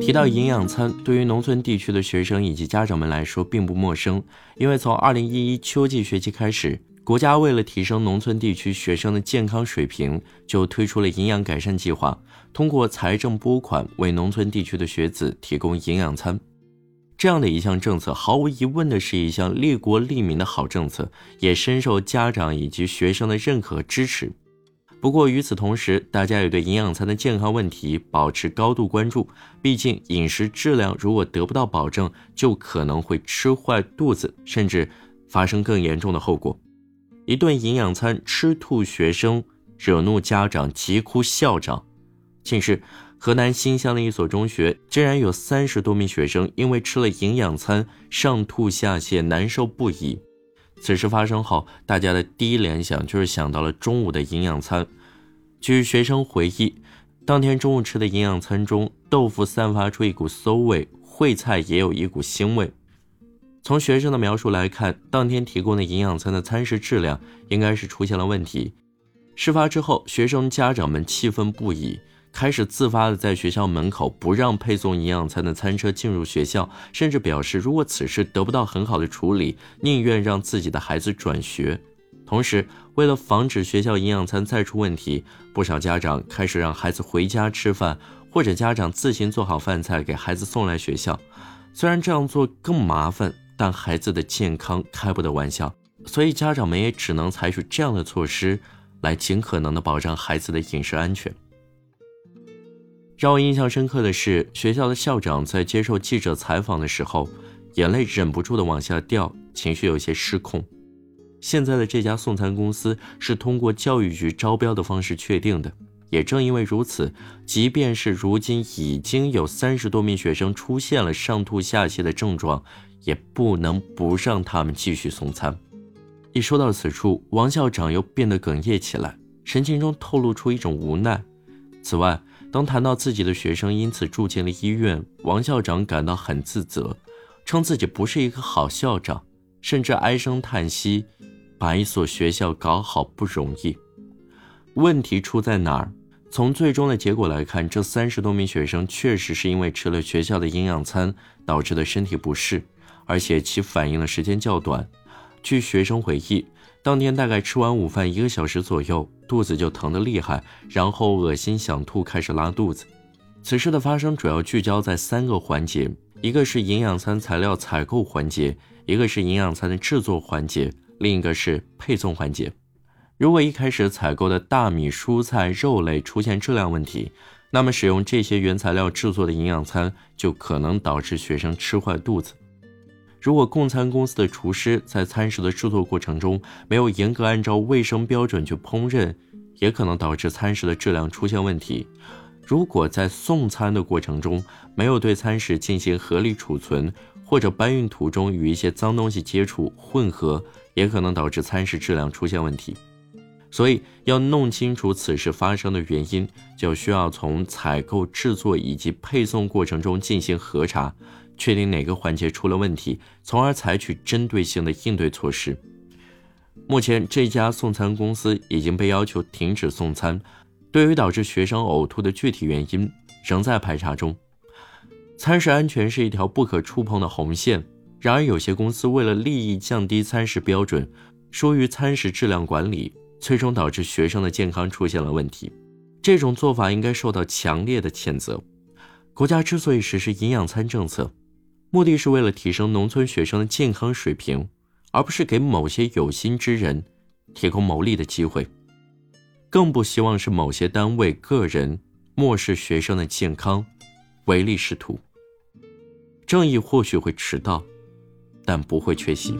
提到营养餐，对于农村地区的学生以及家长们来说并不陌生，因为从2011秋季学期开始，国家为了提升农村地区学生的健康水平，就推出了营养改善计划，通过财政拨款为农村地区的学子提供营养餐。这样的一项政策，毫无疑问的是一项利国利民的好政策，也深受家长以及学生的认可和支持。不过与此同时，大家也对营养餐的健康问题保持高度关注。毕竟饮食质量如果得不到保证，就可能会吃坏肚子，甚至发生更严重的后果。一顿营养餐吃吐学生，惹怒家长，急哭校长。近日，河南新乡的一所中学竟然有三十多名学生因为吃了营养餐上吐下泻，难受不已。此事发生后，大家的第一联想就是想到了中午的营养餐。据学生回忆，当天中午吃的营养餐中，豆腐散发出一股馊味，烩菜也有一股腥味。从学生的描述来看，当天提供的营养餐的餐食质量应该是出现了问题。事发之后，学生家长们气愤不已。开始自发的在学校门口不让配送营养餐的餐车进入学校，甚至表示如果此事得不到很好的处理，宁愿让自己的孩子转学。同时，为了防止学校营养餐再出问题，不少家长开始让孩子回家吃饭，或者家长自行做好饭菜给孩子送来学校。虽然这样做更麻烦，但孩子的健康开不得玩笑，所以家长们也只能采取这样的措施，来尽可能的保障孩子的饮食安全。让我印象深刻的是，学校的校长在接受记者采访的时候，眼泪忍不住的往下掉，情绪有些失控。现在的这家送餐公司是通过教育局招标的方式确定的，也正因为如此，即便是如今已经有三十多名学生出现了上吐下泻的症状，也不能不让他们继续送餐。一说到此处，王校长又变得哽咽起来，神情中透露出一种无奈。此外，当谈到自己的学生因此住进了医院，王校长感到很自责，称自己不是一个好校长，甚至唉声叹息：“把一所学校搞好不容易。”问题出在哪儿？从最终的结果来看，这三十多名学生确实是因为吃了学校的营养餐导致的身体不适，而且其反应的时间较短。据学生回忆。当天大概吃完午饭一个小时左右，肚子就疼得厉害，然后恶心想吐，开始拉肚子。此事的发生主要聚焦在三个环节：一个是营养餐材料采购环节，一个是营养餐的制作环节，另一个是配送环节。如果一开始采购的大米、蔬菜、肉类出现质量问题，那么使用这些原材料制作的营养餐就可能导致学生吃坏肚子。如果供餐公司的厨师在餐食的制作过程中没有严格按照卫生标准去烹饪，也可能导致餐食的质量出现问题。如果在送餐的过程中没有对餐食进行合理储存，或者搬运途中与一些脏东西接触混合，也可能导致餐食质量出现问题。所以，要弄清楚此事发生的原因，就需要从采购、制作以及配送过程中进行核查。确定哪个环节出了问题，从而采取针对性的应对措施。目前，这家送餐公司已经被要求停止送餐。对于导致学生呕吐的具体原因，仍在排查中。餐食安全是一条不可触碰的红线。然而，有些公司为了利益降低餐食标准，疏于餐食质量管理，最终导致学生的健康出现了问题。这种做法应该受到强烈的谴责。国家之所以实施营养餐政策，目的是为了提升农村学生的健康水平，而不是给某些有心之人提供牟利的机会。更不希望是某些单位、个人漠视学生的健康，唯利是图。正义或许会迟到，但不会缺席。